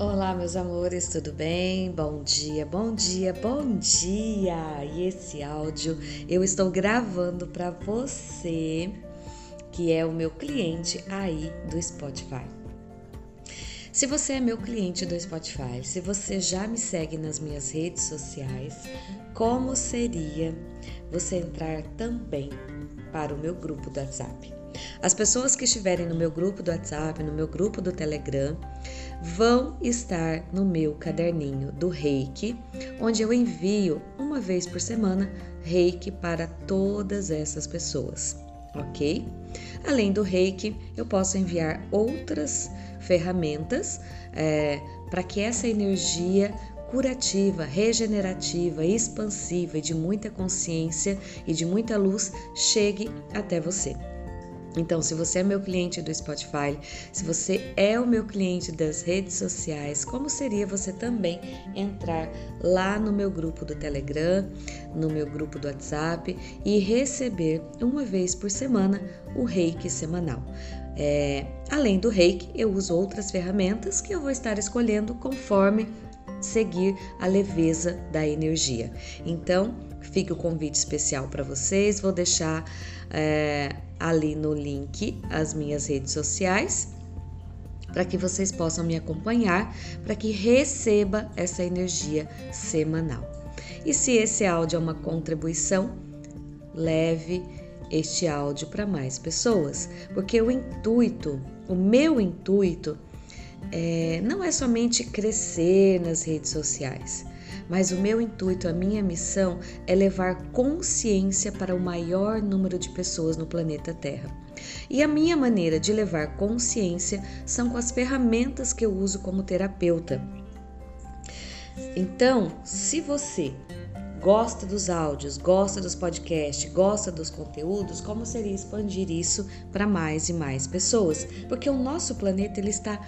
Olá, meus amores, tudo bem? Bom dia, bom dia, bom dia! E esse áudio eu estou gravando para você que é o meu cliente aí do Spotify. Se você é meu cliente do Spotify, se você já me segue nas minhas redes sociais, como seria você entrar também para o meu grupo do WhatsApp? As pessoas que estiverem no meu grupo do WhatsApp, no meu grupo do Telegram, vão estar no meu caderninho do Reiki, onde eu envio uma vez por semana Reiki para todas essas pessoas, ok? Além do Reiki, eu posso enviar outras ferramentas é, para que essa energia curativa, regenerativa, expansiva e de muita consciência e de muita luz chegue até você. Então, se você é meu cliente do Spotify, se você é o meu cliente das redes sociais, como seria você também entrar lá no meu grupo do Telegram, no meu grupo do WhatsApp e receber uma vez por semana o reiki semanal? É, além do reiki, eu uso outras ferramentas que eu vou estar escolhendo conforme seguir a leveza da energia. Então, fica o convite especial para vocês. Vou deixar é, ali no link as minhas redes sociais para que vocês possam me acompanhar, para que receba essa energia semanal. E se esse áudio é uma contribuição, leve este áudio para mais pessoas, porque o intuito, o meu intuito, é, não é somente crescer nas redes sociais, mas o meu intuito, a minha missão é levar consciência para o maior número de pessoas no planeta Terra. E a minha maneira de levar consciência são com as ferramentas que eu uso como terapeuta. Então, se você gosta dos áudios, gosta dos podcasts, gosta dos conteúdos, como seria expandir isso para mais e mais pessoas? Porque o nosso planeta ele está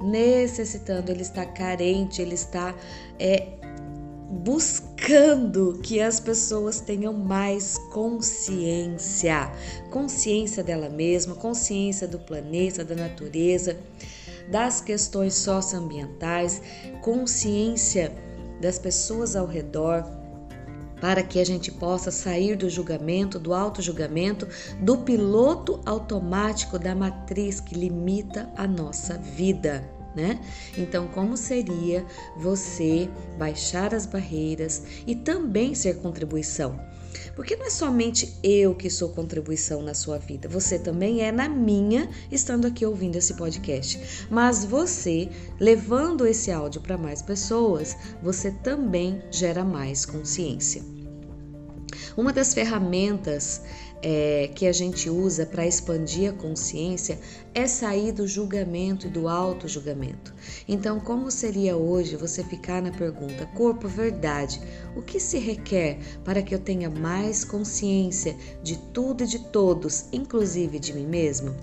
necessitando, ele está carente, ele está é, buscando que as pessoas tenham mais consciência, consciência dela mesma, consciência do planeta, da natureza, das questões socioambientais, consciência das pessoas ao redor, para que a gente possa sair do julgamento, do auto-julgamento, do piloto automático da matriz que limita a nossa vida né? Então, como seria você baixar as barreiras e também ser contribuição? Porque não é somente eu que sou contribuição na sua vida, você também é na minha, estando aqui ouvindo esse podcast. Mas você, levando esse áudio para mais pessoas, você também gera mais consciência. Uma das ferramentas é, que a gente usa para expandir a consciência é sair do julgamento e do auto-julgamento. Então, como seria hoje você ficar na pergunta corpo, verdade, o que se requer para que eu tenha mais consciência de tudo e de todos, inclusive de mim mesmo?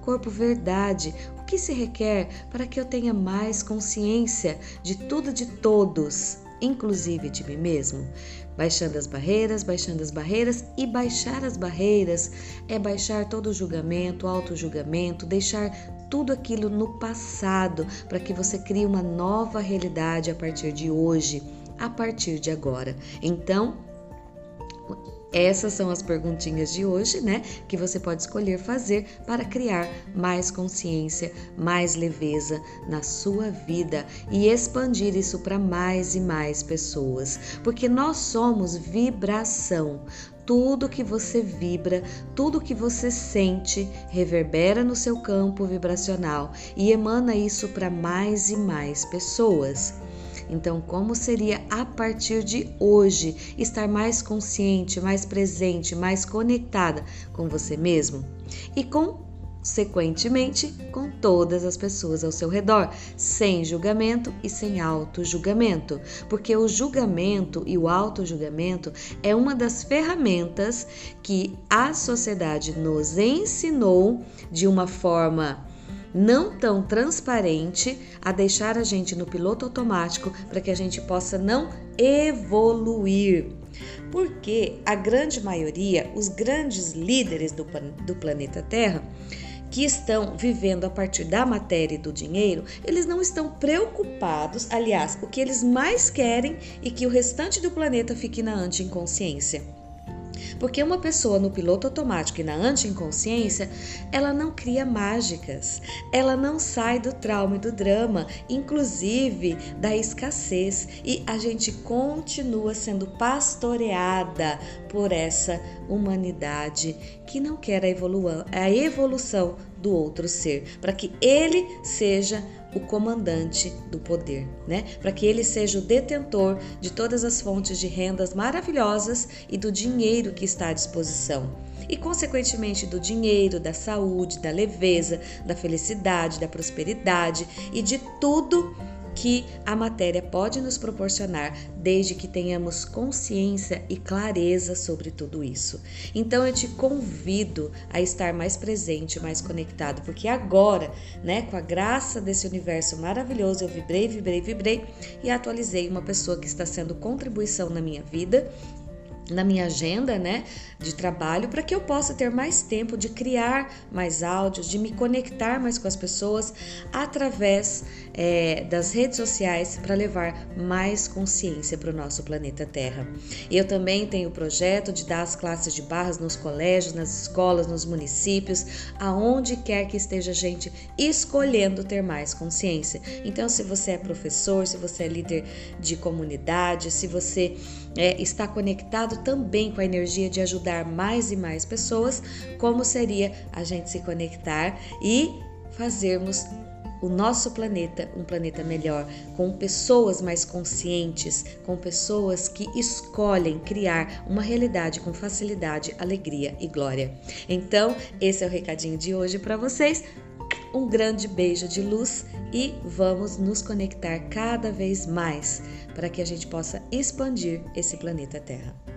Corpo, verdade, o que se requer para que eu tenha mais consciência de tudo e de todos, inclusive de mim mesmo? baixando as barreiras, baixando as barreiras e baixar as barreiras é baixar todo o julgamento, auto-julgamento, deixar tudo aquilo no passado para que você crie uma nova realidade a partir de hoje, a partir de agora. Então, essas são as perguntinhas de hoje, né? Que você pode escolher fazer para criar mais consciência, mais leveza na sua vida e expandir isso para mais e mais pessoas, porque nós somos vibração. Tudo que você vibra, tudo que você sente, reverbera no seu campo vibracional e emana isso para mais e mais pessoas. Então, como seria a partir de hoje estar mais consciente, mais presente, mais conectada com você mesmo? E com consequentemente com todas as pessoas ao seu redor, sem julgamento e sem auto-julgamento, porque o julgamento e o auto-julgamento é uma das ferramentas que a sociedade nos ensinou de uma forma não tão transparente a deixar a gente no piloto automático para que a gente possa não evoluir. Porque a grande maioria, os grandes líderes do, do planeta Terra, que estão vivendo a partir da matéria e do dinheiro, eles não estão preocupados, aliás, o que eles mais querem e que o restante do planeta fique na anti-inconsciência. Porque uma pessoa no piloto automático e na anti-inconsciência, ela não cria mágicas, ela não sai do trauma e do drama, inclusive da escassez, e a gente continua sendo pastoreada por essa humanidade que não quer a, a evolução do outro ser, para que ele seja o comandante do poder, né? Para que ele seja o detentor de todas as fontes de rendas maravilhosas e do dinheiro que está à disposição. E, consequentemente, do dinheiro, da saúde, da leveza, da felicidade, da prosperidade e de tudo que a matéria pode nos proporcionar, desde que tenhamos consciência e clareza sobre tudo isso. Então eu te convido a estar mais presente, mais conectado, porque agora, né, com a graça desse universo maravilhoso, eu vibrei, vibrei, vibrei e atualizei uma pessoa que está sendo contribuição na minha vida na minha agenda, né, de trabalho, para que eu possa ter mais tempo de criar mais áudios, de me conectar mais com as pessoas através é, das redes sociais para levar mais consciência para o nosso planeta Terra. Eu também tenho o projeto de dar as classes de barras nos colégios, nas escolas, nos municípios, aonde quer que esteja a gente escolhendo ter mais consciência. Então, se você é professor, se você é líder de comunidade, se você é, está conectado também com a energia de ajudar mais e mais pessoas, como seria a gente se conectar e fazermos o nosso planeta um planeta melhor, com pessoas mais conscientes, com pessoas que escolhem criar uma realidade com facilidade, alegria e glória. Então, esse é o recadinho de hoje para vocês. Um grande beijo de luz e vamos nos conectar cada vez mais para que a gente possa expandir esse planeta Terra.